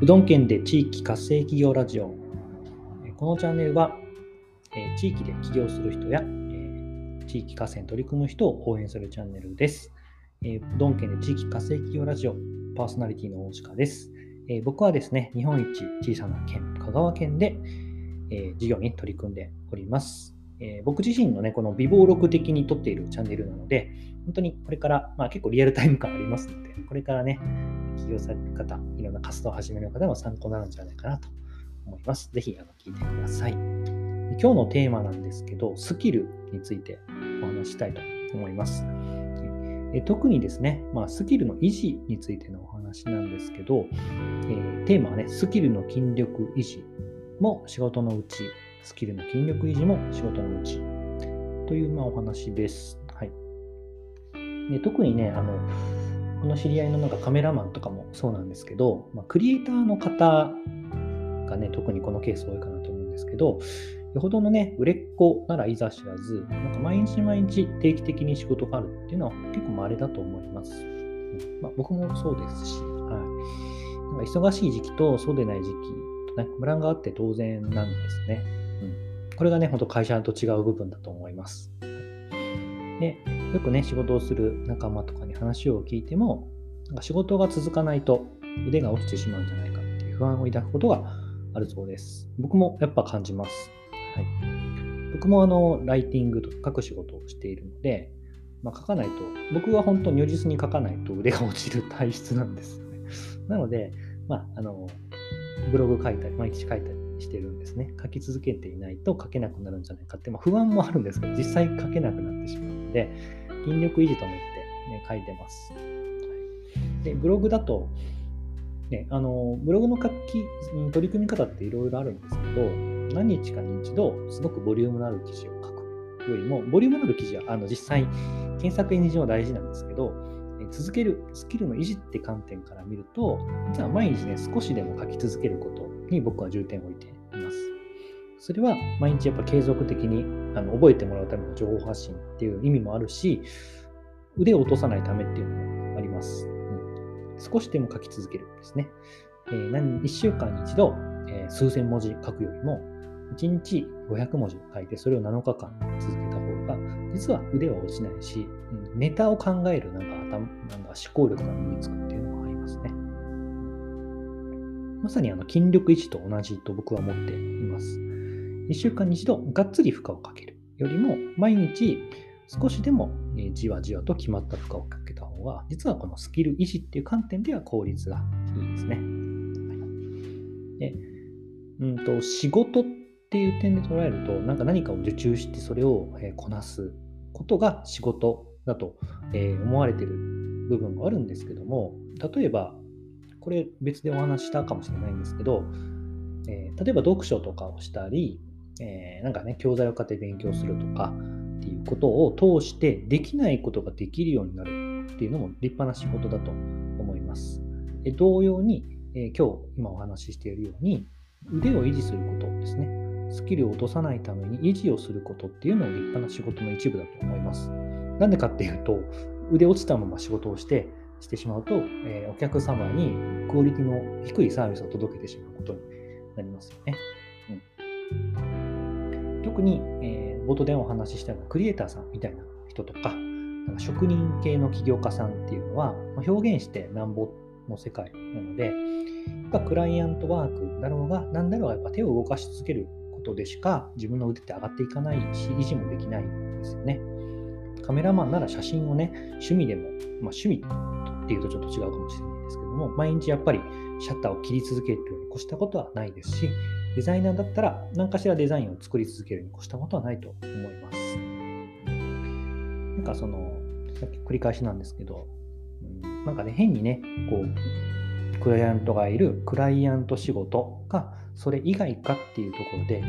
うどん県で地域活性企業ラジオ。このチャンネルは、地域で起業する人や地域活性に取り組む人を応援するチャンネルです。うどん県で地域活性企業ラジオパーソナリティの大鹿です。僕はですね、日本一小さな県、香川県で事業に取り組んでおります。え僕自身のね、この微暴録的に撮っているチャンネルなので、本当にこれから、まあ、結構リアルタイム感ありますので、これからね、起業される方、いろんな活動を始める方も参考になるんじゃないかなと思います。ぜひあの聞いてください。今日のテーマなんですけど、スキルについてお話したいと思います。え特にですね、まあ、スキルの維持についてのお話なんですけど、えー、テーマはね、スキルの筋力維持も仕事のうち、スキルの筋力維持も仕事のうちというまあお話です。はい、で特にね、あのこの知り合いのなんかカメラマンとかもそうなんですけど、まあ、クリエイターの方がね、特にこのケース多いかなと思うんですけど、よほどのね、売れっ子ならいざ知らず、なんか毎日毎日定期的に仕事があるっていうのは結構稀だと思います。まあ、僕もそうですし、はい。なんか忙しい時期とそうでない時期とね、ムランがあって当然なんですね。これがね、ほんと会社と違う部分だと思います。で、よくね、仕事をする仲間とかに話を聞いても、なんか仕事が続かないと腕が落ちてしまうんじゃないかっていう不安を抱くことがあるそうです。僕もやっぱ感じます。はい、僕もあの、ライティングとか書く仕事をしているので、まあ、書かないと、僕は本当如実に書かないと腕が落ちる体質なんですよね。なので、まあ、あの、ブログ書いたり、毎日書いたりしてるんですね。書き続けていないと書けなくなるんじゃないかって、まあ、不安もあるんですけど、実際書けなくなってしまうので、筋力維持と思って、ね、書いてます。で、ブログだと、ね、あの、ブログの書き、取り組み方っていろいろあるんですけど、何日かに一度、すごくボリュームのある記事を書くよりも、ボリュームのある記事は、あの、実際、検索エンジンは大事なんですけど、続けるスキルの維持って観点から見ると、実は毎日ね、少しでも書き続けることに僕は重点を置いています。それは毎日やっぱ継続的にあの覚えてもらうための情報発信っていう意味もあるし、腕を落とさないためっていうのもあります。うん、少しでも書き続けるんですね。えー、何1週間に一度、えー、数千文字書くよりも、1日500文字書いて、それを7日間続けた方が、実は腕は落ちないし、うん、ネタを考えるなんか頭なんか思考力が身につくっていうのもありますね。まさにあの筋力維持と同じと僕は思っています。1週間に一度がっつり負荷をかけるよりも、毎日少しでもじわじわと決まった負荷をかけた方が、実はこのスキル維持っていう観点では効率がいいですね。はい、でうんと仕事っていう点で捉えると、なんか何かを受注してそれをこなすことが仕事だと思われてる部分があるんですけども、例えばこれ別でお話したかもしれないんですけど、えー、例えば読書とかをしたり、えー、なんかね、教材を買って勉強するとかっていうことを通してできないことができるようになるっていうのも立派な仕事だと思います。で同様に、えー、今日今お話ししているように腕を維持することですね。スキルを落とさないために維持をすることっていうのも立派な仕事の一部だと思います。なんでかっていうと、腕落ちたまま仕事をして、してしまうと、えー、お客様にクオリティの低いサービスを届けてしまうことになりますよね。うん、特に、えー、冒頭でお話ししたようなクリエイターさんみたいな人とか、なんか職人系の起業家さんっていうのはま、表現してなんぼの世界なので、やクライアントワークだろうが、何だろうが、やっぱ手を動かし続けることでしか自分の腕って上がっていかないし、維持もできないんですよね。カメラマンなら写真をね、趣味でも、まあ、趣味っていうとちょっと違うかもしれないですけども、毎日やっぱりシャッターを切り続けるように越したことはないですし、デザイナーだったら何かしらデザインを作り続けるに越したことはないと思います。なんかその、さっき繰り返しなんですけど、なんかね、変にね、こう、クライアントがいるクライアント仕事がそれ以外かっていうところで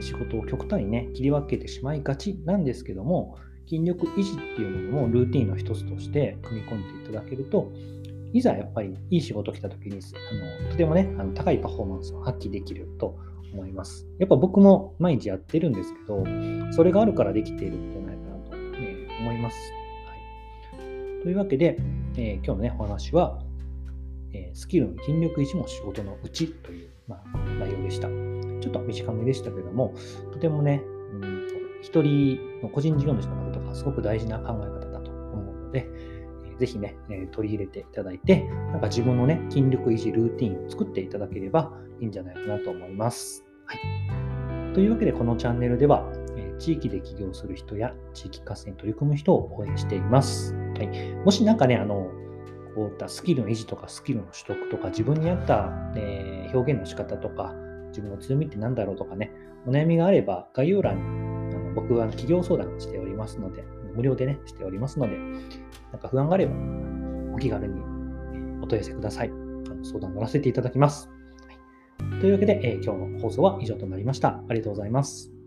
仕事を極端にね切り分けてしまいがちなんですけども筋力維持っていうものもルーティンの一つとして組み込んでいただけると、いざやっぱりいい仕事来た時に、あのとてもね、あの高いパフォーマンスを発揮できると思います。やっぱ僕も毎日やってるんですけど、それがあるからできているんじゃないかなと、ね、思います。はい、というわけで、えー、今日のね、お話は、えスキルの筋力維持も仕事のうちという、まあ、内容でした。ちょっと短めでしたけども、とてもね、うん、一人の個人事業主の方すごく大事な考え方だと思うので、ぜひね、え取り入れていただいて、なんか自分のね、筋力維持ルーティンを作っていただければいいんじゃないかなと思います。はい。というわけで、このチャンネルでは、え地域で起業する人や地域活性に取り組む人を応援しています。はい。もしなんかね、あの、こういったスキルの維持とかスキルの取得とか自分に合った、え表現の仕方とか自分の強みって何だろうとかね、お悩みがあれば概要欄に僕は企業相談しておりますので、無料でね、しておりますので、なんか不安があればお気軽にお問い合わせください。相談乗らせていただきます。はい、というわけで、えー、今日の放送は以上となりました。ありがとうございます。